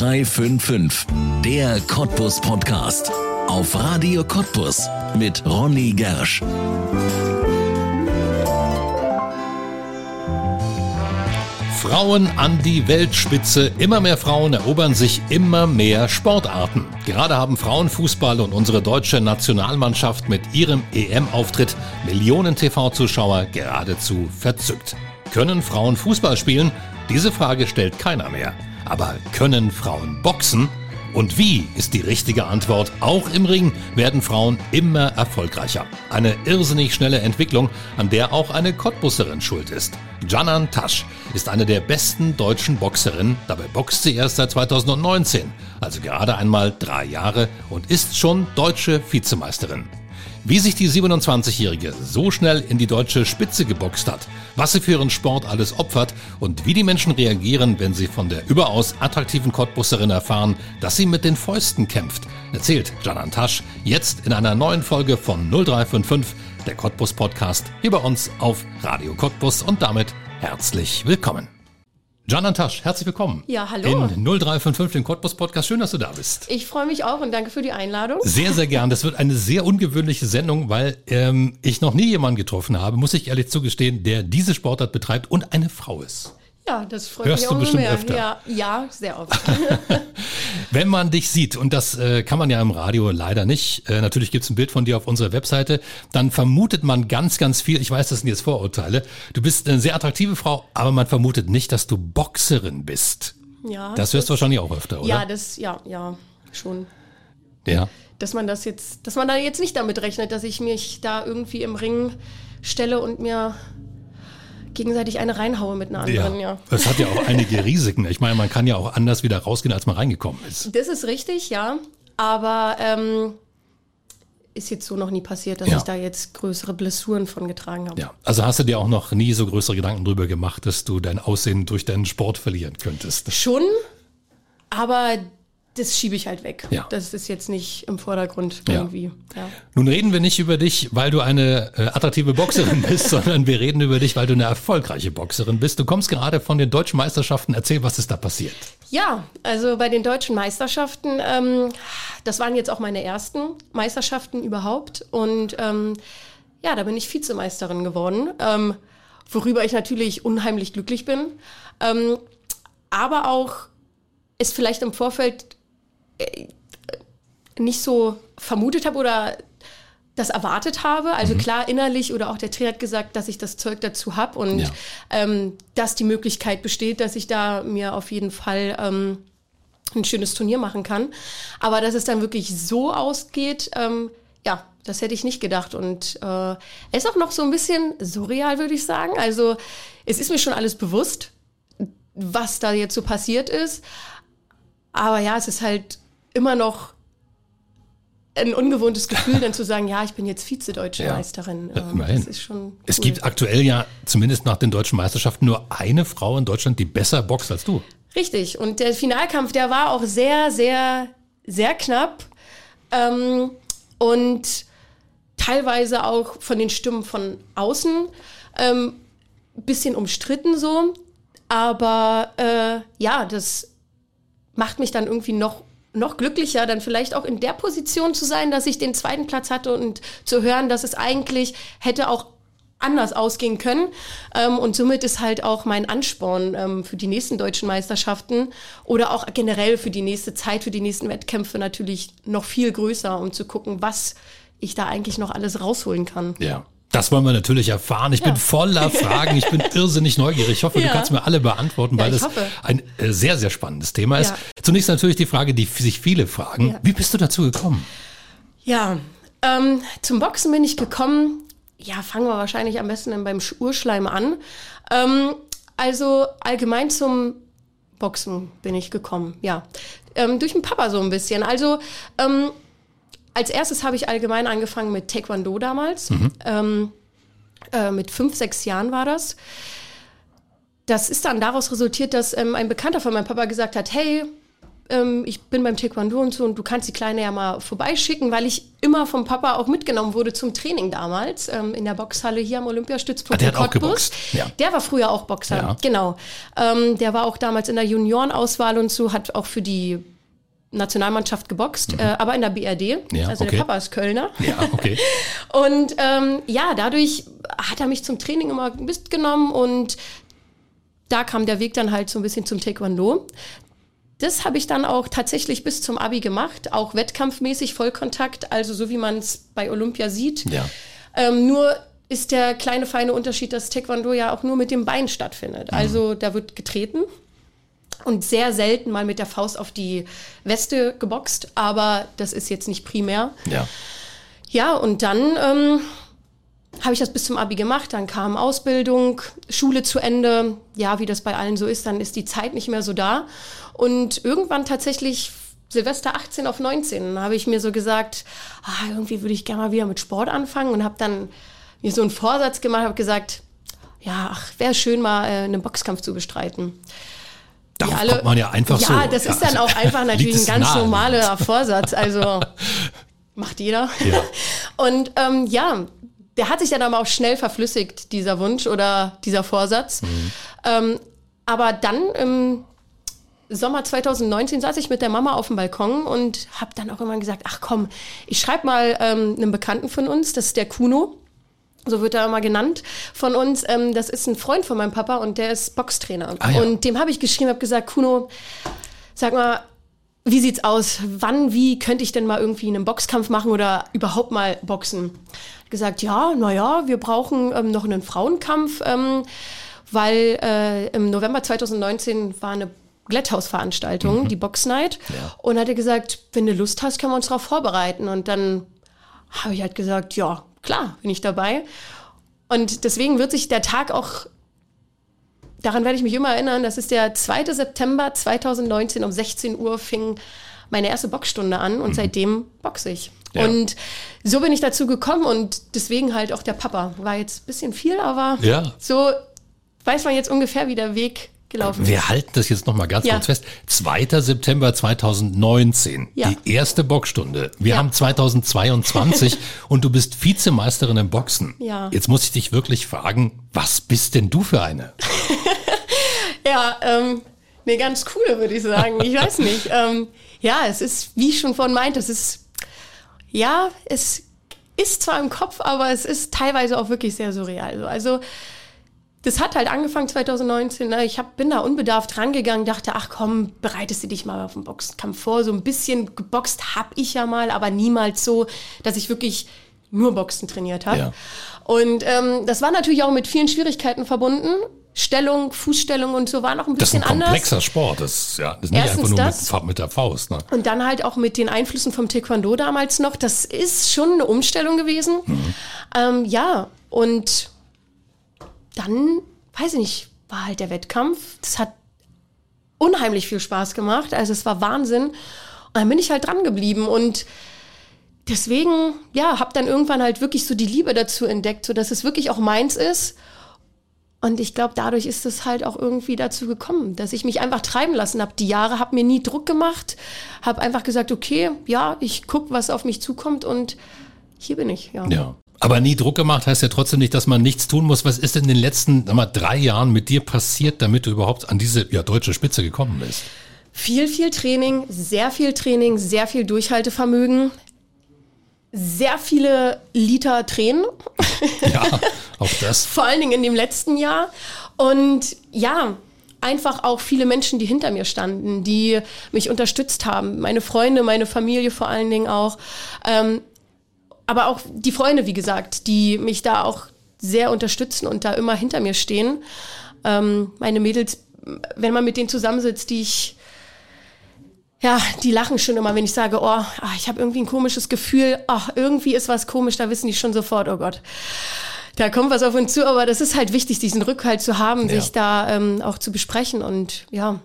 0355, der Cottbus Podcast. Auf Radio Cottbus mit Ronny Gersch. Frauen an die Weltspitze. Immer mehr Frauen erobern sich immer mehr Sportarten. Gerade haben Frauenfußball und unsere deutsche Nationalmannschaft mit ihrem EM-Auftritt Millionen TV-Zuschauer geradezu verzückt. Können Frauen Fußball spielen? Diese Frage stellt keiner mehr. Aber können Frauen boxen? Und wie ist die richtige Antwort? Auch im Ring werden Frauen immer erfolgreicher. Eine irrsinnig schnelle Entwicklung, an der auch eine Cottbusserin schuld ist. Janan Tasch ist eine der besten deutschen Boxerinnen. Dabei boxt sie erst seit 2019, also gerade einmal drei Jahre und ist schon deutsche Vizemeisterin. Wie sich die 27-Jährige so schnell in die deutsche Spitze geboxt hat, was sie für ihren Sport alles opfert und wie die Menschen reagieren, wenn sie von der überaus attraktiven Cottbusserin erfahren, dass sie mit den Fäusten kämpft, erzählt Janan Tasch jetzt in einer neuen Folge von 0355, der Cottbus Podcast, hier bei uns auf Radio Cottbus und damit herzlich willkommen. Janan Tasch, herzlich willkommen. Ja, hallo. In 0355, den Cottbus Podcast. Schön, dass du da bist. Ich freue mich auch und danke für die Einladung. Sehr, sehr gern. Das wird eine sehr ungewöhnliche Sendung, weil ähm, ich noch nie jemanden getroffen habe, muss ich ehrlich zugestehen, der diese Sportart betreibt und eine Frau ist. Ja, das freut Hörst mich du auch bestimmt mehr. öfter. Ja, ja, sehr oft. Wenn man dich sieht, und das äh, kann man ja im Radio leider nicht, äh, natürlich gibt's ein Bild von dir auf unserer Webseite, dann vermutet man ganz, ganz viel, ich weiß, das sind jetzt Vorurteile, du bist eine sehr attraktive Frau, aber man vermutet nicht, dass du Boxerin bist. ja, Das hörst du wahrscheinlich auch öfter, oder? ja, das, ja, ja, schon. Ja. Dass man das jetzt, dass man da jetzt nicht damit rechnet, dass ich mich da irgendwie im Ring stelle und mir gegenseitig eine reinhaue mit einer anderen, ja. Das hat ja auch einige Risiken. Ich meine, man kann ja auch anders wieder rausgehen, als man reingekommen ist. Das ist richtig, ja. Aber ähm, ist jetzt so noch nie passiert, dass Ja. ich da jetzt größere Blessuren von getragen habe. Ja, also hast du dir auch noch nie so größere Gedanken drüber gemacht, dass du dein Aussehen durch deinen Sport verlieren könntest. Schon, aber das schiebe ich halt weg. Ja. Das ist jetzt nicht im Vordergrund Ja. irgendwie. Ja. Nun reden wir nicht über dich, weil du eine äh, attraktive Boxerin bist, sondern wir reden über dich, weil du eine erfolgreiche Boxerin bist. Du kommst gerade von den deutschen Meisterschaften. Erzähl, was ist da passiert? Ja, also bei den deutschen Meisterschaften, ähm, das waren jetzt auch meine ersten Meisterschaften überhaupt. Und ähm, ja, da bin ich Vizemeisterin geworden, ähm, worüber ich natürlich unheimlich glücklich bin. Ähm, aber auch es vielleicht im Vorfeld nicht so vermutet habe oder das erwartet habe. Also klar, innerlich oder auch der Trainer hat gesagt, dass ich das Zeug dazu habe und Ja. ähm, dass die Möglichkeit besteht, dass ich da mir auf jeden Fall ähm, ein schönes Turnier machen kann. Aber dass es dann wirklich so ausgeht, ähm, ja, das hätte ich nicht gedacht. Und äh, es ist auch noch so ein bisschen surreal, würde ich sagen. Also es ist mir schon alles bewusst, was da jetzt so passiert ist. Aber ja, es ist halt immer noch ein ungewohntes Gefühl, dann zu sagen, ja, ich bin jetzt Vize-Deutsche Ja. Meisterin. Ähm, immerhin. Das ist schon Es cool. gibt aktuell ja, zumindest nach den deutschen Meisterschaften, nur eine Frau in Deutschland, die besser boxt als du. Richtig. Und der Finalkampf, der war auch sehr, sehr, sehr knapp. Ähm, und teilweise auch von den Stimmen von außen ähm, bisschen umstritten so. Aber äh, ja, das macht mich dann irgendwie noch, noch glücklicher, dann vielleicht auch in der Position zu sein, dass ich den zweiten Platz hatte und zu hören, dass es eigentlich hätte auch anders ausgehen können. Ähm, und somit ist halt auch mein Ansporn ähm, für die nächsten deutschen Meisterschaften oder auch generell für die nächste Zeit, für die nächsten Wettkämpfe natürlich noch viel größer, um zu gucken, was ich da eigentlich noch alles rausholen kann. Ja. Das wollen wir natürlich erfahren. Ich bin voller Fragen. Ich bin irrsinnig neugierig. Ich hoffe, du Ja. kannst mir alle beantworten, Ja, weil ich das hoffe. ein äh, sehr, sehr spannendes Thema ist. Ja. Zunächst natürlich die Frage, die sich viele fragen. Ja. Wie bist du dazu gekommen? Ja, ähm, zum Boxen bin ich gekommen. Ja, fangen wir wahrscheinlich am besten dann beim Sch- Urschleim an. Ähm, also allgemein zum Boxen bin ich gekommen, ja. Ähm, durch den Papa so ein bisschen. Also ähm, als erstes habe ich allgemein angefangen mit Taekwondo damals. Ähm, äh, mit fünf, sechs Jahren war das. Das ist dann daraus resultiert, dass ähm, ein Bekannter von meinem Papa gesagt hat, hey, ähm, ich bin beim Taekwondo und so und du kannst die Kleine ja mal vorbeischicken, weil ich immer vom Papa auch mitgenommen wurde zum Training damals ähm, in der Boxhalle hier am Olympiastützpunkt. Ah, der. Ja. Der war früher auch Boxer, Ja. genau. Ähm, der war auch damals in der Juniorenauswahl und so, hat auch für die Nationalmannschaft geboxt, äh, aber in der BRD. Mhm. Ja, also okay. der Papa ist Kölner. Ja, okay. Und ähm, ja, dadurch hat er mich zum Training immer mitgenommen und da kam der Weg dann halt so ein bisschen zum Taekwondo. Das habe ich dann auch tatsächlich bis zum Abi gemacht, auch wettkampfmäßig, Vollkontakt, also so wie man es bei Olympia sieht. Ja. Ähm, nur ist der kleine feine Unterschied, dass Taekwondo ja auch nur mit dem Bein stattfindet. Also da wird getreten und sehr selten mal mit der Faust auf die Weste geboxt, aber das ist jetzt nicht primär. Ja. Ja, und dann ähm, habe ich das bis zum Abi gemacht. Dann kam Ausbildung, Schule zu Ende. Ja, wie das bei allen so ist, dann ist die Zeit nicht mehr so da. Und irgendwann tatsächlich Silvester 18 auf 19 habe ich mir so gesagt, ah, irgendwie würde ich gerne mal wieder mit Sport anfangen und habe dann mir so einen Vorsatz gemacht, habe gesagt, ja, ach, wäre schön mal äh, einen Boxkampf zu bestreiten. Darauf alle- kommt man ja einfach ja, so. das ist dann auch einfach natürlich ein ganz nahe. normaler Vorsatz. Also macht jeder. Ja. Und ähm, ja, der hat sich dann aber auch schnell verflüssigt, dieser Wunsch oder dieser Vorsatz. Mhm. Ähm, aber dann im Sommer 2019 saß ich mit der Mama auf dem Balkon und habe dann auch immer gesagt, ach komm, ich schreibe mal ähm, einem Bekannten von uns, das ist der Kuno. So wird er immer genannt von uns. Ähm, das ist ein Freund von meinem Papa und der ist Boxtrainer. Ah, ja. Und dem habe ich geschrieben, habe gesagt, Kuno, sag mal, wie sieht's aus? Wann, wie könnte ich denn mal irgendwie einen Boxkampf machen oder überhaupt mal boxen? Hat gesagt, ja, naja, wir brauchen ähm, noch einen Frauenkampf, ähm, weil äh, im November 2019 war eine Glätthausveranstaltung, die Box Night. Und hat er gesagt, wenn du Lust hast, können wir uns darauf vorbereiten. Und dann habe ich halt gesagt, ja, klar, bin ich dabei. Und deswegen wird sich der Tag auch, daran werde ich mich immer erinnern, das ist der 2. September 2019 um 16 Uhr fing meine erste Boxstunde an und seitdem boxe ich. Ja. Und so bin ich dazu gekommen und deswegen halt auch der Papa. War jetzt ein bisschen viel, aber Ja. so weiß man jetzt ungefähr, wie der Weg gelaufen ist. Wir halten das jetzt noch mal ganz Ja. kurz fest. 2. September 2019, Ja. die erste Boxstunde. Wir Ja. haben 2022 und du bist Vizemeisterin im Boxen. Ja. Jetzt muss ich dich wirklich fragen, was bist denn du für eine? Ja, ähm, eine ganz coole, würde ich sagen. Ich weiß nicht. Ähm, ja, es ist, wie ich schon vorhin meinte, es ist, ja, es ist zwar im Kopf, aber es ist teilweise auch wirklich sehr surreal. So. Also, das hat halt angefangen 2019. Ne? Ich hab, bin da unbedarft rangegangen, dachte, ach komm, bereitest du dich mal auf den Boxkampf vor. So ein bisschen geboxt hab ich ja mal, aber niemals so, dass ich wirklich nur Boxen trainiert habe. Ja. Und ähm, das war natürlich auch mit vielen Schwierigkeiten verbunden. Stellung, Fußstellung und so war noch ein Das ist ein bisschen anders. komplexer Sport. Das, ist ja, das ist nicht Erstens einfach nur das. mit, mit der Faust. Ne? Und dann halt auch mit den Einflüssen vom Taekwondo damals noch. Das ist schon eine Umstellung gewesen. Ähm, ja, und dann, weiß ich nicht, war halt der Wettkampf. Das hat unheimlich viel Spaß gemacht. Also es war Wahnsinn. Und dann bin ich halt dran geblieben und deswegen, ja, habe dann irgendwann halt wirklich so die Liebe dazu entdeckt, so dass es wirklich auch meins ist. Und ich glaube, dadurch ist es halt auch irgendwie dazu gekommen, dass ich mich einfach treiben lassen habe. Die Jahre habe mir nie Druck gemacht, habe einfach gesagt, okay, ja, ich guck, was auf mich zukommt und hier bin ich. Ja. Ja. Aber nie Druck gemacht heißt ja trotzdem nicht, dass man nichts tun muss. Was ist denn in den letzten sag mal, drei Jahren mit dir passiert, damit du überhaupt an diese ja, deutsche Spitze gekommen bist? Viel, viel Training, sehr viel Training, sehr viel Durchhaltevermögen, sehr viele Liter Tränen. Ja, auch das. vor allen Dingen in dem letzten Jahr. Und ja, einfach auch viele Menschen, die hinter mir standen, die mich unterstützt haben. Meine Freunde, meine Familie vor allen Dingen auch. Ähm, aber auch die Freunde, wie gesagt, die mich da auch sehr unterstützen und da immer hinter mir stehen. Ähm, meine Mädels, wenn man mit denen zusammensitzt, die ich ja, die lachen schon immer, wenn ich sage, oh, ah, ich habe irgendwie ein komisches Gefühl, ach, irgendwie ist was komisch, da wissen die schon sofort, oh Gott, da kommt was auf uns zu, aber das ist halt wichtig, diesen Rückhalt zu haben, Ja. sich da ähm, auch zu besprechen und ja,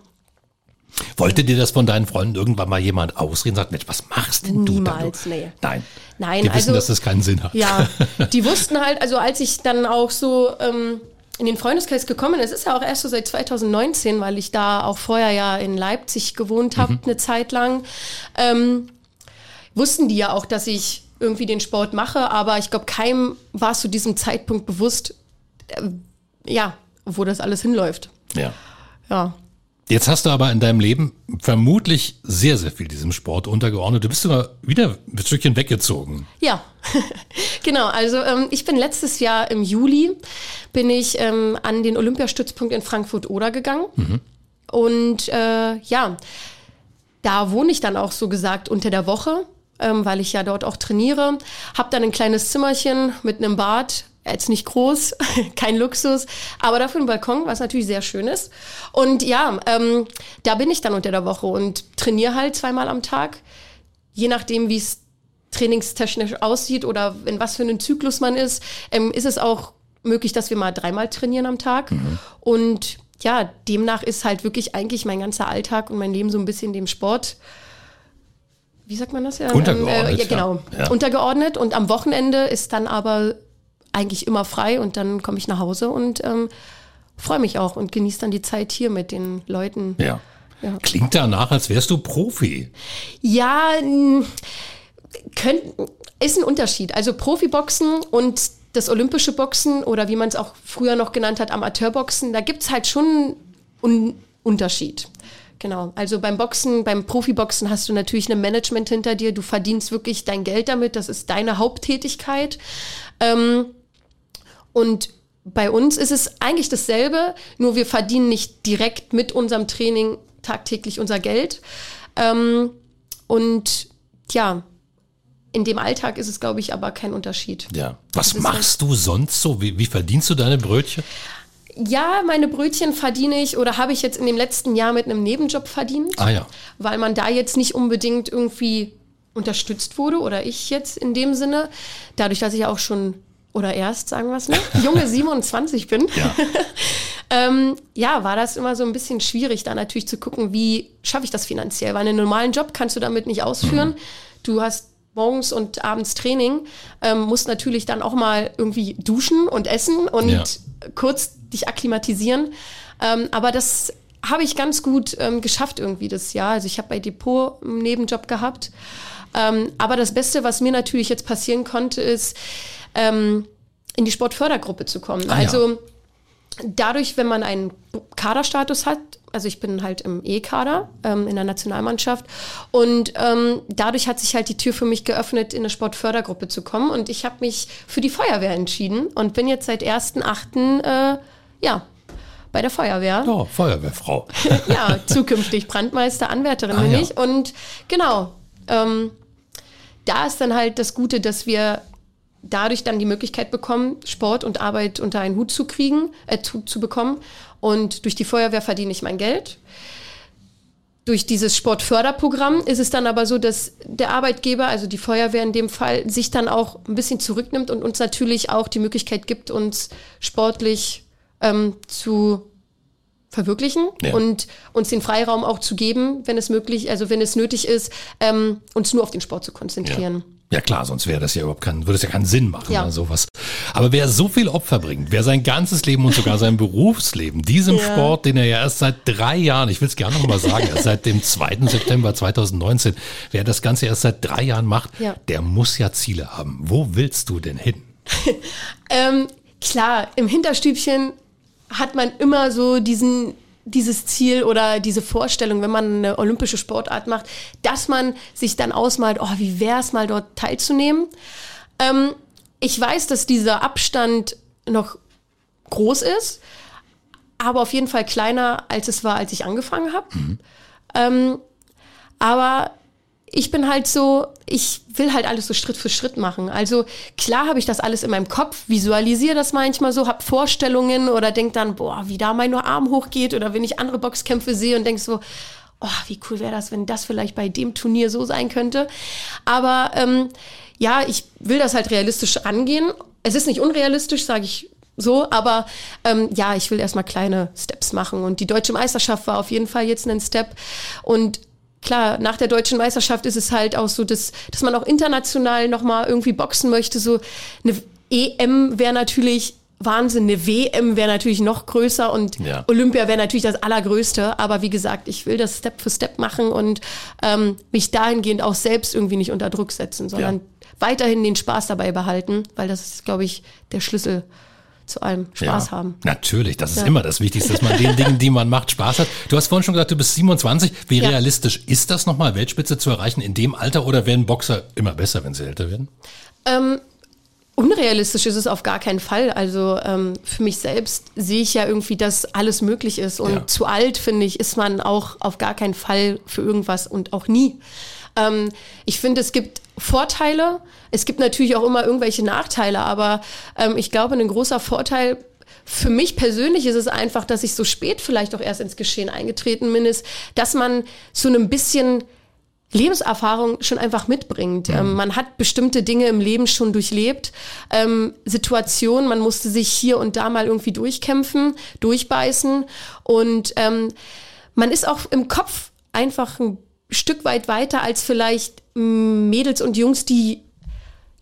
Wollte dir das von deinen Freunden irgendwann mal jemand ausreden? Sagt, Mensch, was machst denn du da? Nee. Nein. Nein, Die wissen, also- dass das keinen Sinn hat. ja, die wussten halt, also als ich dann auch so ähm, in den Freundeskreis gekommen. Es ist ja auch erst so seit 2019, weil ich da auch vorher ja in Leipzig gewohnt habe, mhm. eine Zeit lang. Ähm, wussten die ja auch, dass ich irgendwie den Sport mache, aber ich glaube, keinem war es zu diesem Zeitpunkt bewusst, äh, ja, wo das alles hinläuft. Ja. Ja. Jetzt hast du aber in deinem Leben vermutlich sehr, sehr viel diesem Sport untergeordnet. Du bist sogar wieder ein Stückchen weggezogen. Ja, genau. Also ähm, ich bin letztes Jahr im Juli bin ich ähm, an den Olympiastützpunkt in Frankfurt-Oder gegangen. Mhm. Und äh, ja, da wohne ich dann auch so gesagt unter der Woche, ähm, weil ich ja dort auch trainiere. Hab dann ein kleines Zimmerchen mit einem Bad, jetzt nicht groß, kein Luxus, aber dafür ein Balkon, was natürlich sehr schön ist. Und ja, ähm, da bin ich dann unter der Woche und trainiere halt zweimal am Tag, je nachdem, wie es trainingstechnisch aussieht oder in was für einen Zyklus man ist, ähm, ist es auch möglich, dass wir mal dreimal trainieren am Tag. Mhm. Und ja, demnach ist halt wirklich eigentlich mein ganzer Alltag und mein Leben so ein bisschen dem Sport wie sagt man das ja? Untergeordnet. Ähm, äh, ja, genau. Ja. Untergeordnet. Und am Wochenende ist dann aber eigentlich immer frei und dann komme ich nach Hause und ähm, freue mich auch und genieße dann die Zeit hier mit den Leuten. Ja. ja. Klingt danach, als wärst du Profi. Ja, könnt, ist ein Unterschied. Also Profiboxen und das olympische Boxen oder wie man es auch früher noch genannt hat, Amateurboxen, da gibt es halt schon einen Unterschied. Genau. Also beim Boxen, beim Profiboxen hast du natürlich ein Management hinter dir. Du verdienst wirklich dein Geld damit. Das ist deine Haupttätigkeit. Ähm, und bei uns ist es eigentlich dasselbe, nur wir verdienen nicht direkt mit unserem Training tagtäglich unser Geld. Ähm, und ja, in dem Alltag ist es, glaube ich, aber kein Unterschied. Ja. Was machst halt du sonst so? Wie, wie verdienst du deine Brötchen? Ja, meine Brötchen verdiene ich oder habe ich jetzt in dem letzten Jahr mit einem Nebenjob verdient. Ah ja. Weil man da jetzt nicht unbedingt irgendwie unterstützt wurde oder ich jetzt in dem Sinne. Dadurch, dass ich auch schon oder erst, sagen wir es nicht, junge 27 bin, ja. ähm, ja, war das immer so ein bisschen schwierig, da natürlich zu gucken, wie schaffe ich das finanziell. Weil einen normalen Job kannst du damit nicht ausführen. Mhm. Du hast morgens und abends Training, ähm, musst natürlich dann auch mal irgendwie duschen und essen und ja. kurz dich akklimatisieren. Ähm, aber das habe ich ganz gut ähm, geschafft irgendwie das Jahr. Also ich habe bei Depot einen Nebenjob gehabt. Ähm, aber das Beste, was mir natürlich jetzt passieren konnte, ist, ähm, in die Sportfördergruppe zu kommen. Ah, also ja. dadurch, wenn man einen Kaderstatus hat, also ich bin halt im E-Kader ähm, in der Nationalmannschaft und ähm, dadurch hat sich halt die Tür für mich geöffnet, in eine Sportfördergruppe zu kommen und ich habe mich für die Feuerwehr entschieden und bin jetzt seit 1.8. Äh, ja, bei der Feuerwehr. Oh, Feuerwehrfrau. ja, zukünftig Brandmeister, Anwärterin ah, bin ja. ich und genau, ähm, da ist dann halt das Gute, dass wir dadurch dann die Möglichkeit bekommen, Sport und Arbeit unter einen Hut zu kriegen, äh, zu, zu bekommen. Und durch die Feuerwehr verdiene ich mein Geld. Durch dieses Sportförderprogramm ist es dann aber so, dass der Arbeitgeber, also die Feuerwehr in dem Fall, sich dann auch ein bisschen zurücknimmt und uns natürlich auch die Möglichkeit gibt, uns sportlich ähm, zu verwirklichen ja. und uns den Freiraum auch zu geben, wenn es möglich, also wenn es nötig ist, ähm, uns nur auf den Sport zu konzentrieren. Ja. Ja klar, sonst wäre das ja überhaupt kein, würde es ja keinen Sinn machen, ja. Ne, sowas. Aber wer so viel Opfer bringt, wer sein ganzes Leben und sogar sein Berufsleben diesem ja. Sport, den er ja erst seit drei Jahren, ich will es gerne nochmal sagen, seit dem 2. September 2019, wer das Ganze erst seit drei Jahren macht, ja. der muss ja Ziele haben. Wo willst du denn hin? ähm, klar, im Hinterstübchen hat man immer so diesen dieses Ziel oder diese Vorstellung, wenn man eine olympische Sportart macht, dass man sich dann ausmalt, oh, wie wäre es mal dort teilzunehmen. Ähm, ich weiß, dass dieser Abstand noch groß ist, aber auf jeden Fall kleiner, als es war, als ich angefangen habe. Mhm. Ähm, aber ich bin halt so, ich will halt alles so Schritt für Schritt machen. Also klar habe ich das alles in meinem Kopf, visualisiere das manchmal so, habe Vorstellungen oder denke dann, boah, wie da mein Arm hochgeht oder wenn ich andere Boxkämpfe sehe und denke so, oh, wie cool wäre das, wenn das vielleicht bei dem Turnier so sein könnte. Aber ähm, ja, ich will das halt realistisch angehen. Es ist nicht unrealistisch, sage ich so, aber ähm, ja, ich will erstmal kleine Steps machen. Und die deutsche Meisterschaft war auf jeden Fall jetzt ein Step. Und klar, nach der deutschen Meisterschaft ist es halt auch so, dass, dass man auch international nochmal irgendwie boxen möchte. So eine EM wäre natürlich Wahnsinn. Eine WM wäre natürlich noch größer und Ja. Olympia wäre natürlich das Allergrößte. Aber wie gesagt, ich will das Step für Step machen und ähm, mich dahingehend auch selbst irgendwie nicht unter Druck setzen, sondern Ja. weiterhin den Spaß dabei behalten, weil das ist, glaube ich, der Schlüssel zu allem. Spaß ja, haben. Natürlich, das ist Ja. immer das Wichtigste, dass man den Dingen, die man macht, Spaß hat. Du hast vorhin schon gesagt, du bist 27. Wie Ja. realistisch ist das nochmal, Weltspitze zu erreichen in dem Alter oder werden Boxer immer besser, wenn sie älter werden? Ähm, unrealistisch ist es auf gar keinen Fall. Also ähm, für mich selbst sehe ich ja irgendwie, dass alles möglich ist. Und zu alt, finde ich, ist man auch auf gar keinen Fall für irgendwas und auch nie. Ähm, ich finde, es gibt Vorteile. Es gibt natürlich auch immer irgendwelche Nachteile, aber ähm, ich glaube, ein großer Vorteil für mich persönlich ist es einfach, dass ich so spät vielleicht auch erst ins Geschehen eingetreten bin, ist, dass man so ein bisschen Lebenserfahrung schon einfach mitbringt. Ähm, man hat bestimmte Dinge im Leben schon durchlebt, ähm, Situationen, man musste sich hier und da mal irgendwie durchkämpfen, durchbeißen und ähm, man ist auch im Kopf einfach ein Stück weit weiter als vielleicht Mädels und Jungs, die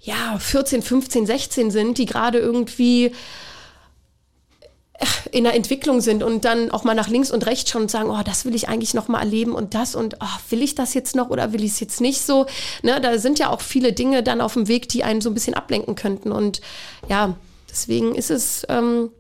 ja 14, 15, 16 sind, die gerade irgendwie in der Entwicklung sind und dann auch mal nach links und rechts schauen und sagen, oh, das will ich eigentlich noch mal erleben und das und oh, will ich das jetzt noch oder will ich es jetzt nicht so? Ne, da sind ja auch viele Dinge dann auf dem Weg, die einen so ein bisschen ablenken könnten und ja, deswegen ist es ähm,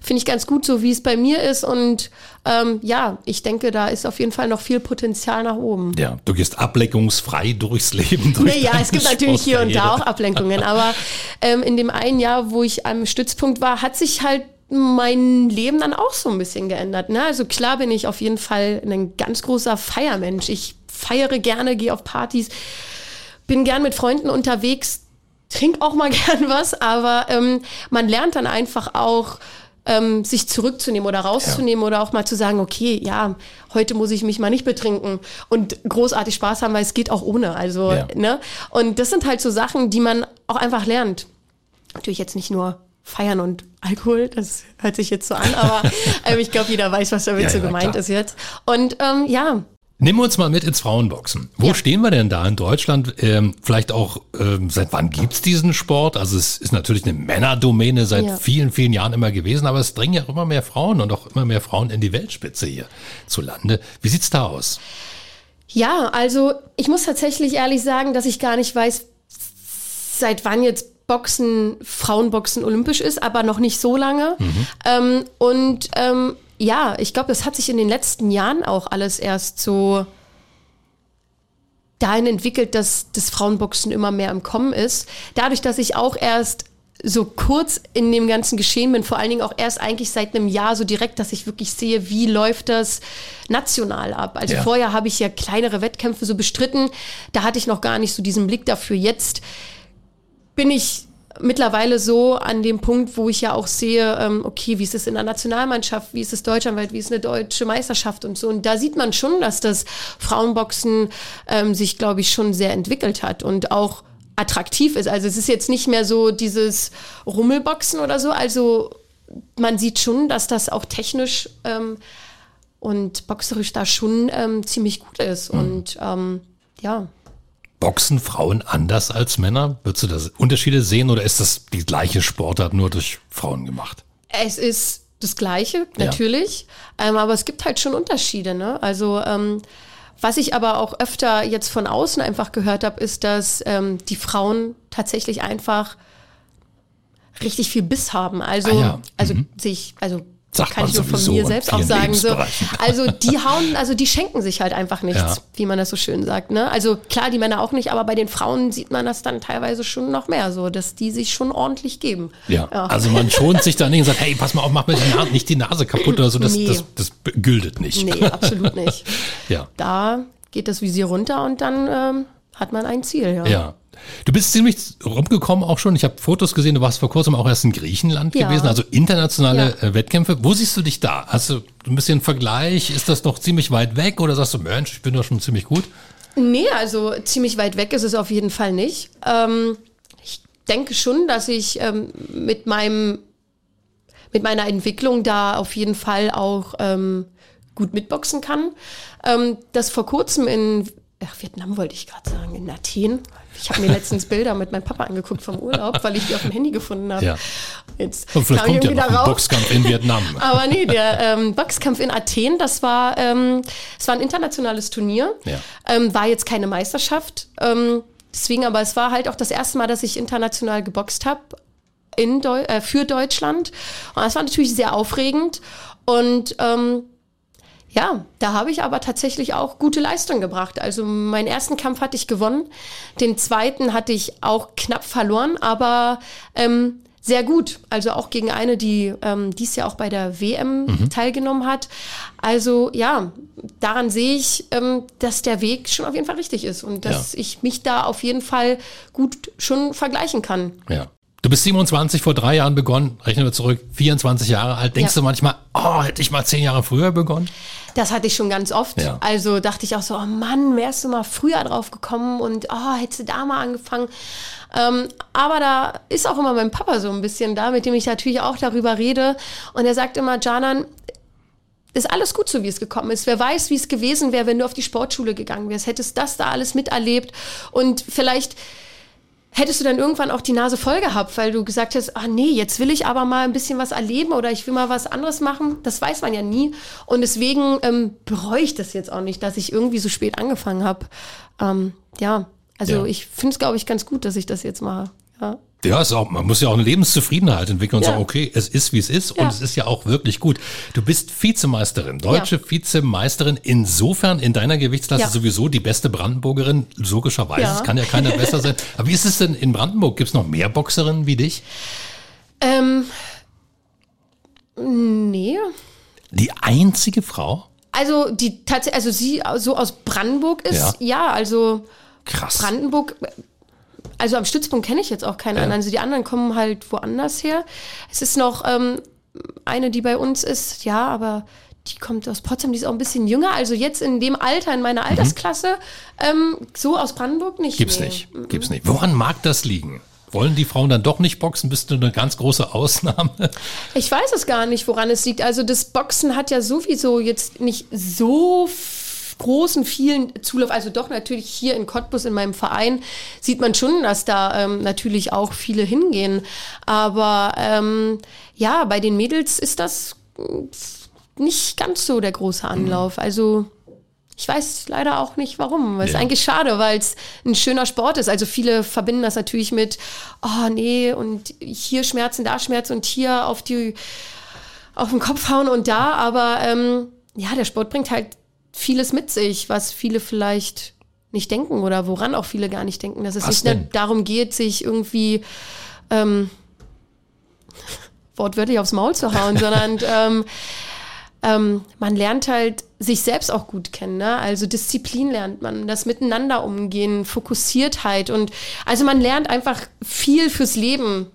finde ich ganz gut, so wie es bei mir ist und ähm, ja, ich denke, da ist auf jeden Fall noch viel Potenzial nach oben. Ja, du gehst ableckungsfrei durchs Leben. Durch Naja, es gibt natürlich hier und da auch Ablenkungen, aber ähm, in dem einen Jahr, wo ich am Stützpunkt war, hat sich halt mein Leben dann auch so ein bisschen geändert. Ne? Also klar bin ich auf jeden Fall ein ganz großer Feiermensch. Ich feiere gerne, gehe auf Partys, bin gern mit Freunden unterwegs, trink auch mal gern was, aber ähm, man lernt dann einfach auch, ähm, sich zurückzunehmen oder rauszunehmen oder auch mal zu sagen, okay, ja, heute muss ich mich mal nicht betrinken und großartig Spaß haben, weil es geht auch ohne. Also, Ja. ne? Und das sind halt so Sachen, die man auch einfach lernt. Natürlich jetzt nicht nur feiern und Alkohol, das hört sich jetzt so an, aber ähm, ich glaube, jeder weiß, was damit Ja, so ja, gemeint klar. ist jetzt. Und ähm, ja, Nimm uns mal mit ins Frauenboxen. Wo Ja. stehen wir denn da in Deutschland? Ähm, vielleicht auch, ähm, seit wann gibt's diesen Sport? Also es ist natürlich eine Männerdomäne seit Ja. vielen, vielen Jahren immer gewesen, aber es dringen ja auch immer mehr Frauen und auch immer mehr Frauen in die Weltspitze hier zu Lande. Wie sieht's da aus? Ja, also ich muss tatsächlich ehrlich sagen, dass ich gar nicht weiß, seit wann jetzt Boxen, Frauenboxen olympisch ist, aber noch nicht so lange. Ähm, und ähm, ja, ich glaube, das hat sich in den letzten Jahren auch alles erst so dahin entwickelt, dass das Frauenboxen immer mehr im Kommen ist. Dadurch, dass ich auch erst so kurz in dem ganzen Geschehen bin, vor allen Dingen auch erst eigentlich seit einem Jahr so direkt, dass ich wirklich sehe, wie läuft das national ab. Also Ja. vorher habe ich ja kleinere Wettkämpfe so bestritten, da hatte ich noch gar nicht so diesen Blick dafür. Jetzt bin ich mittlerweile so an dem Punkt, wo ich ja auch sehe, ähm, okay, wie ist es in der Nationalmannschaft, wie ist es deutschlandweit, wie ist eine deutsche Meisterschaft und so. Und da sieht man schon, dass das Frauenboxen ähm, sich, glaube ich, schon sehr entwickelt hat und auch attraktiv ist. Also es ist jetzt nicht mehr so dieses Rummelboxen oder so. Also man sieht schon, dass das auch technisch ähm, und boxerisch da schon ähm, ziemlich gut ist. Und ähm, ja. Boxen Frauen anders als Männer? Würdest du da Unterschiede sehen oder ist das die gleiche Sportart nur durch Frauen gemacht? Es ist das Gleiche, Ja. natürlich. Ähm, aber es gibt halt schon Unterschiede. Ne? Also, ähm, was ich aber auch öfter jetzt von außen einfach gehört habe, ist, dass ähm, die Frauen tatsächlich einfach richtig viel Biss haben. Also, Ah ja. also sich, also Sagt kann man ich nur von mir selbst auch sagen. So, also die hauen, also die schenken sich halt einfach nichts, Ja. wie man das so schön sagt. Ne? Also klar, die Männer auch nicht, aber bei den Frauen sieht man das dann teilweise schon noch mehr, so dass die sich schon ordentlich geben. Ja, also man schont sich da nicht und sagt, hey, pass mal auf, mach mir die Nase, nicht die Nase kaputt oder so, das, Nee. das, das gültet nicht. Nee, absolut nicht. Ja, Da geht das Visier runter und dann ähm, hat man ein Ziel. Ja. ja. Du bist ziemlich rumgekommen auch schon. Ich habe Fotos gesehen, du warst vor kurzem auch erst in Griechenland Ja. gewesen, also internationale Ja. äh, Wettkämpfe. Wo siehst du dich da? Hast du ein bisschen Vergleich? Ist das noch ziemlich weit weg oder sagst du, Mensch, ich bin doch schon ziemlich gut? Nee, also ziemlich weit weg ist es auf jeden Fall nicht. Ähm, ich denke schon, dass ich ähm, mit meinem mit meiner Entwicklung da auf jeden Fall auch ähm, gut mitboxen kann. Ähm, das vor kurzem in ach, Vietnam wollte ich gerade sagen, in Athen. Ich habe mir letztens Bilder mit meinem Papa angeguckt vom Urlaub, weil ich die auf dem Handy gefunden habe. Ja. Jetzt Und vielleicht kam ich kommt ja noch ein. Boxkampf in Vietnam. Aber nee, der ähm, Boxkampf in Athen, das war, ähm, das war ein internationales Turnier. Ja. Ähm, war jetzt keine Meisterschaft. Ähm, deswegen, aber es war halt auch das erste Mal, dass ich international geboxt habe in Deu äh, für Deutschland. Und das war natürlich sehr aufregend. Und ähm, ja, da habe ich aber tatsächlich auch gute Leistung gebracht. Also meinen ersten Kampf hatte ich gewonnen, den zweiten hatte ich auch knapp verloren, aber ähm, sehr gut. Also auch gegen eine, die ähm, dies Jahr auch bei der WM teilgenommen hat. Also ja, daran sehe ich, ähm, dass der Weg schon auf jeden Fall richtig ist und dass Ja. ich mich da auf jeden Fall gut schon vergleichen kann. Ja. Du bist 27, vor drei Jahren begonnen, rechnen wir zurück, 24 Jahre alt. Denkst Ja. du manchmal, oh, hätte ich mal zehn Jahre früher begonnen? Das hatte ich schon ganz oft. Ja. Also dachte ich auch so, oh Mann, wärst du mal früher drauf gekommen und oh, hättest du da mal angefangen. Ähm, aber da ist auch immer mein Papa so ein bisschen da, mit dem ich natürlich auch darüber rede. Und er sagt immer, Janan, ist alles gut so, wie es gekommen ist. Wer weiß, wie es gewesen wäre, wenn du auf die Sportschule gegangen wärst, hättest das da alles miterlebt und vielleicht hättest du dann irgendwann auch die Nase voll gehabt, weil du gesagt hast, ah nee, jetzt will ich aber mal ein bisschen was erleben oder ich will mal was anderes machen. Das weiß man ja nie. Und deswegen ähm, bereue ich das jetzt auch nicht, dass ich irgendwie so spät angefangen habe. Ähm, ja, also Ja. ich finde es, glaube ich, ganz gut, dass ich das jetzt mache. Ja. Ja, ist auch, man muss ja auch eine Lebenszufriedenheit entwickeln und Ja. sagen, okay, es ist, wie es ist Ja. und es ist ja auch wirklich gut. Du bist Vizemeisterin, deutsche Vizemeisterin, insofern in deiner Gewichtsklasse Ja. sowieso die beste Brandenburgerin, logischerweise, Ja. es kann ja keiner besser sein. Aber wie ist es denn in Brandenburg? Gibt es noch mehr Boxerinnen wie dich? Ähm, nee. Die einzige Frau? Also die tatsächlich, also sie so aus Brandenburg ist, ja, also Krass. Brandenburg, also am Stützpunkt kenne ich jetzt auch keine Ja. anderen. Also die anderen kommen halt woanders her. Es ist noch ähm, eine, die bei uns ist, ja, aber die kommt aus Potsdam, die ist auch ein bisschen jünger. Also jetzt in dem Alter, in meiner Altersklasse, ähm, so aus Brandenburg nicht. Mhm. Gibt's nee. nicht. Gibt's nicht. Woran mag das liegen? Wollen die Frauen dann doch nicht boxen? Bist du eine ganz große Ausnahme? Ich weiß es gar nicht, woran es liegt. Also das Boxen hat ja sowieso jetzt nicht so f- großen, vielen Zulauf. Also doch natürlich hier in Cottbus in meinem Verein sieht man schon, dass da ähm, natürlich auch viele hingehen. Aber ähm, ja, bei den Mädels ist das äh, nicht ganz so der große Anlauf. Also ich weiß leider auch nicht warum. Es ist Ja. eigentlich schade, weil es ein schöner Sport ist. Also viele verbinden das natürlich mit, oh nee, und hier Schmerzen, da Schmerzen und hier auf die auf den Kopf hauen und da. Aber ähm, ja, der Sport bringt halt vieles mit sich, was viele vielleicht nicht denken oder woran auch viele gar nicht denken, dass es Was nicht denn? nur darum geht, sich irgendwie ähm, wortwörtlich aufs Maul zu hauen, sondern ähm, ähm, man lernt halt sich selbst auch gut kennen. Ne? Also Disziplin lernt man, das Miteinander umgehen, Fokussiertheit und also man lernt einfach viel fürs Leben.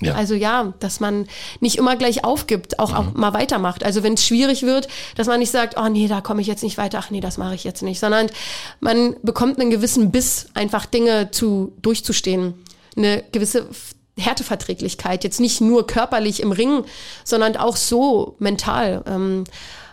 Ja. Also ja, dass man nicht immer gleich aufgibt, auch, auch mal weitermacht. Also wenn es schwierig wird, dass man nicht sagt, oh nee, da komme ich jetzt nicht weiter, ach nee, das mache ich jetzt nicht, sondern man bekommt einen gewissen Biss, einfach Dinge zu durchzustehen, eine gewisse Härteverträglichkeit, jetzt nicht nur körperlich im Ring, sondern auch so mental. Ähm,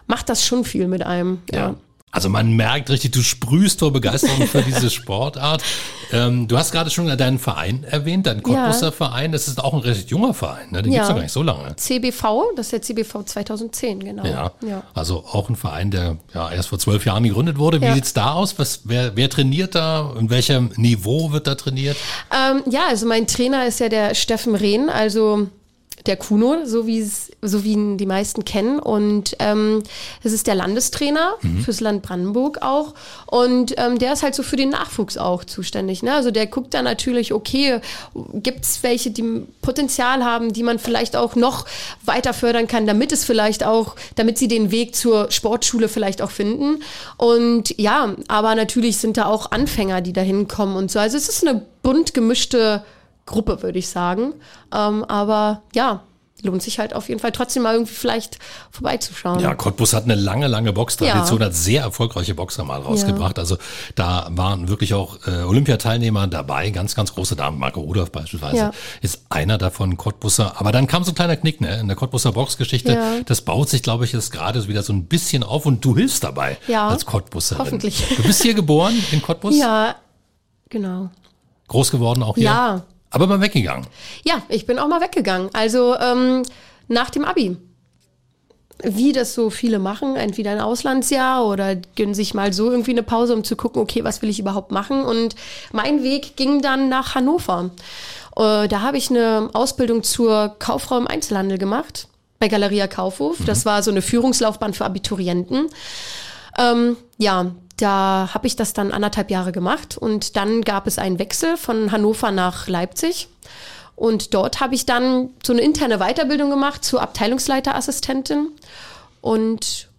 macht das schon viel mit einem. Ja. Also man merkt richtig, du sprühst vor Begeisterung für diese Sportart. Ähm, du hast gerade schon deinen Verein erwähnt, deinen Cottbusser Ja. Verein. Das ist auch ein recht junger Verein, ne? Den Ja. gibt's ja gar nicht so lange. CBV, das ist der CBV 2010, genau. Ja. ja. Also auch ein Verein, der ja erst vor zwölf Jahren gegründet wurde. Wie Ja. sieht's da aus? Was, wer, wer trainiert da? In welchem Niveau wird da trainiert? Ähm, ja, also mein Trainer ist ja der Steffen Rehn, also der Kuno, so wie es, so wie ihn die meisten kennen. Und ähm, das ist der Landestrainer fürs Land Brandenburg auch. Und ähm, der ist halt so für den Nachwuchs auch zuständig. Ne? Also der guckt dann natürlich, okay, gibt's welche, die Potenzial haben, die man vielleicht auch noch weiter fördern kann, damit es vielleicht auch, damit sie den Weg zur Sportschule vielleicht auch finden. Und ja, aber natürlich sind da auch Anfänger, die da hinkommen und so. Also es ist eine bunt gemischte Gruppe, würde ich sagen. Ähm, aber ja, lohnt sich halt auf jeden Fall trotzdem mal irgendwie vielleicht vorbeizuschauen. Ja, Cottbus hat eine lange, lange Boxtradition, Ja. hat sehr erfolgreiche Boxer mal rausgebracht. Also da waren wirklich auch äh, Olympiateilnehmer dabei, ganz, ganz große Damen. Marco Rudolph beispielsweise Ja. ist einer davon, Cottbusser. Aber dann kam so ein kleiner Knick ne, in der Cottbusser Boxgeschichte. Ja. Das baut sich, glaube ich, jetzt gerade wieder so ein bisschen auf und du hilfst dabei Ja. als Cottbusserin. Hoffentlich. Du bist hier geboren in Cottbus? Ja, genau. Groß geworden auch hier? Ja. Aber mal weggegangen. Ja, ich bin auch mal weggegangen. Also ähm, nach dem Abi. Wie das so viele machen, entweder ein Auslandsjahr oder gönnen sich mal so irgendwie eine Pause, um zu gucken, okay, was will ich überhaupt machen? Und mein Weg ging dann nach Hannover. Äh, da habe ich eine Ausbildung zur Kauffrau im Einzelhandel gemacht bei Galeria Kaufhof. Das war so eine Führungslaufbahn für Abiturienten. Ähm, ja, da habe ich das dann anderthalb Jahre gemacht und dann gab es einen Wechsel von Hannover nach Leipzig. Und dort habe ich dann so eine interne Weiterbildung gemacht zur Abteilungsleiterassistentin und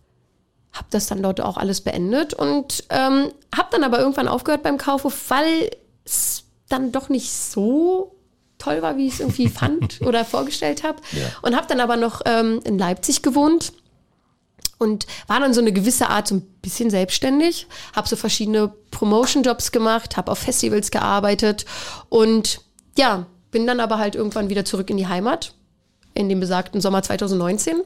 habe das dann dort auch alles beendet und ähm, habe dann aber irgendwann aufgehört beim Kaufhof, weil es dann doch nicht so toll war, wie ich es irgendwie fand oder vorgestellt habe. Ja. Und habe dann aber noch ähm, in Leipzig gewohnt und war dann so eine gewisse Art so ein bisschen selbstständig, habe so verschiedene Promotion-Jobs gemacht, habe auf Festivals gearbeitet und ja, bin dann aber halt irgendwann wieder zurück in die Heimat, in dem besagten Sommer 2019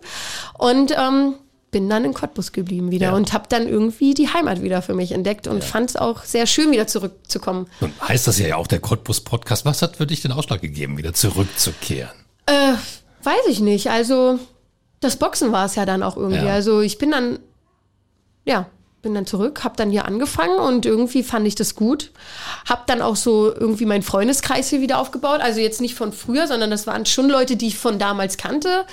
und ähm, bin dann in Cottbus geblieben wieder Ja. und habe dann irgendwie die Heimat wieder für mich entdeckt und fand es auch sehr schön, wieder zurückzukommen. Nun heißt das ja auch der Cottbus-Podcast. Was hat für dich den Ausschlag gegeben, wieder zurückzukehren? Äh, weiß ich nicht. Also das Boxen war es ja dann auch irgendwie. Ja. Also ich bin dann, ja, bin dann zurück, habe dann hier angefangen und irgendwie fand ich das gut. Hab dann auch so irgendwie meinen Freundeskreis hier wieder aufgebaut. Also jetzt nicht von früher, sondern das waren schon Leute, die ich von damals kannte.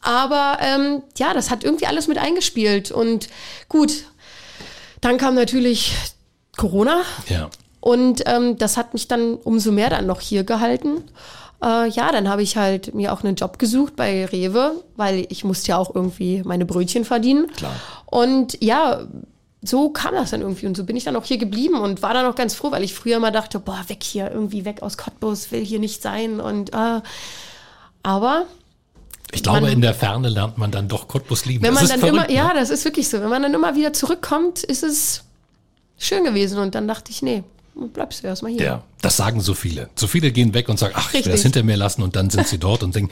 Aber ähm, ja, das hat irgendwie alles mit eingespielt. Und gut, dann kam natürlich Corona. Ja. Und ähm, das hat mich dann umso mehr dann noch hier gehalten. Äh, ja, dann habe ich halt mir auch einen Job gesucht bei Rewe, weil ich musste ja auch irgendwie meine Brötchen verdienen. Klar. Und ja, so kam das dann irgendwie. Und so bin ich dann auch hier geblieben und war dann auch ganz froh, weil ich früher immer dachte, boah, weg hier, irgendwie weg aus Cottbus, will hier nicht sein. Und äh, aber Ich glaube, Man- in der Ferne lernt man dann doch Cottbus lieben. wenn man dann verrückt, immer, ja, ne? das ist wirklich so, wenn man dann immer wieder zurückkommt, ist es schön gewesen. Und dann dachte ich, nee, bleibst du erstmal hier. Ja, das sagen so viele. So viele gehen weg und sagen, ach, ich will Richtig. das hinter mir lassen und dann sind sie dort und denken,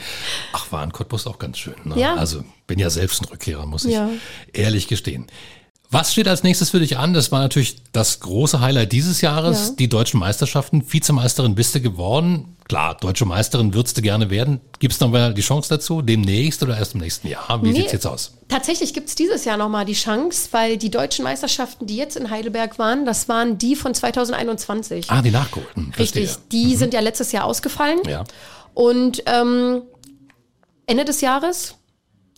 ach, war in Cottbus auch ganz schön. Ne? Ja. Also bin ja selbst ein Rückkehrer, muss ich Ja. ehrlich gestehen. Was steht als nächstes für dich an? Das war natürlich das große Highlight dieses Jahres, Ja. die deutschen Meisterschaften. Vizemeisterin bist du geworden. Klar, deutsche Meisterin würdest du gerne werden. Gibt es noch mal die Chance dazu? Demnächst oder erst im nächsten Jahr? Wie Nee. sieht's jetzt aus? Tatsächlich gibt es dieses Jahr nochmal die Chance, weil die deutschen Meisterschaften, die jetzt in Heidelberg waren, das waren die von 2021. Ah, die nachgeholten. Richtig, Verstehe. die sind ja letztes Jahr ausgefallen. Ja. Und ähm, Ende des Jahres,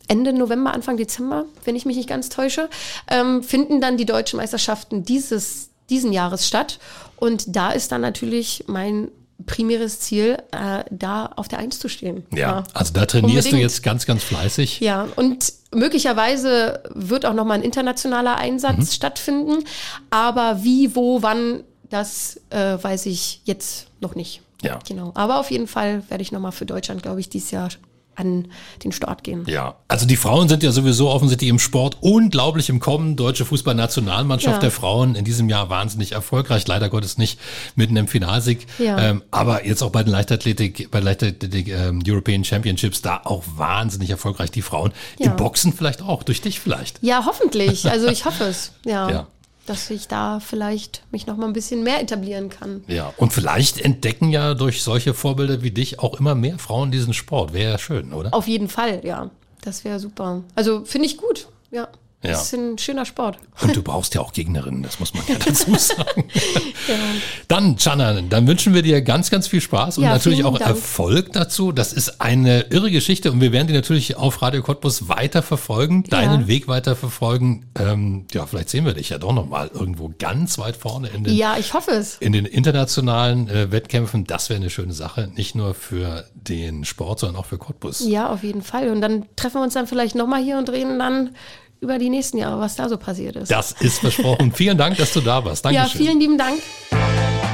Ende November, Anfang Dezember, wenn ich mich nicht ganz täusche, ähm, finden dann die deutschen Meisterschaften dieses, diesen Jahres statt. Und da ist dann natürlich mein primäres Ziel, äh, da auf der Eins zu stehen. Ja, also da trainierst du Unbedingt. jetzt ganz, ganz fleißig. Ja, und möglicherweise wird auch nochmal ein internationaler Einsatz Mhm. stattfinden. Aber wie, wo, wann, das äh, weiß ich jetzt noch nicht. Ja. Genau. Aber auf jeden Fall werde ich nochmal für Deutschland, glaube ich, dieses Jahr an den Start gehen. Ja, also die Frauen sind ja sowieso offensichtlich im Sport unglaublich im Kommen. Deutsche Fußballnationalmannschaft Ja. der Frauen in diesem Jahr wahnsinnig erfolgreich. Leider Gottes nicht mit einem Finalsieg. Ja. Ähm, aber jetzt auch bei den Leichtathletik, bei den Leichtathletik ähm, European Championships da auch wahnsinnig erfolgreich die Frauen. Ja. Im Boxen vielleicht auch, durch dich vielleicht. Ja, hoffentlich. Also ich hoffe es. Ja. Ja. Dass ich da vielleicht mich noch mal ein bisschen mehr etablieren kann. Ja, und vielleicht entdecken ja durch solche Vorbilder wie dich auch immer mehr Frauen diesen Sport. Wäre ja schön, oder? Auf jeden Fall, ja. Das wäre super. Also finde ich gut. Ja. Ja. Das ist ein schöner Sport. Und du brauchst ja auch Gegnerinnen, das muss man ja dazu sagen. Dann, Channa, dann wünschen wir dir ganz, ganz viel Spaß und Ja, natürlich auch Dank. Erfolg dazu. Das ist eine irre Geschichte und wir werden die natürlich auf Radio Cottbus weiter verfolgen, deinen Ja. Weg weiter verfolgen. Ähm, ja, vielleicht sehen wir dich ja doch nochmal irgendwo ganz weit vorne in den, Ja, ich hoffe es. in den internationalen äh, Wettkämpfen. Das wäre eine schöne Sache, nicht nur für den Sport, sondern auch für Cottbus. Ja, auf jeden Fall. Und dann treffen wir uns dann vielleicht noch mal hier und reden dann über die nächsten Jahre, was da so passiert ist. Das ist versprochen. Vielen Dank, dass du da warst. ja, Dankeschön. vielen lieben Dank.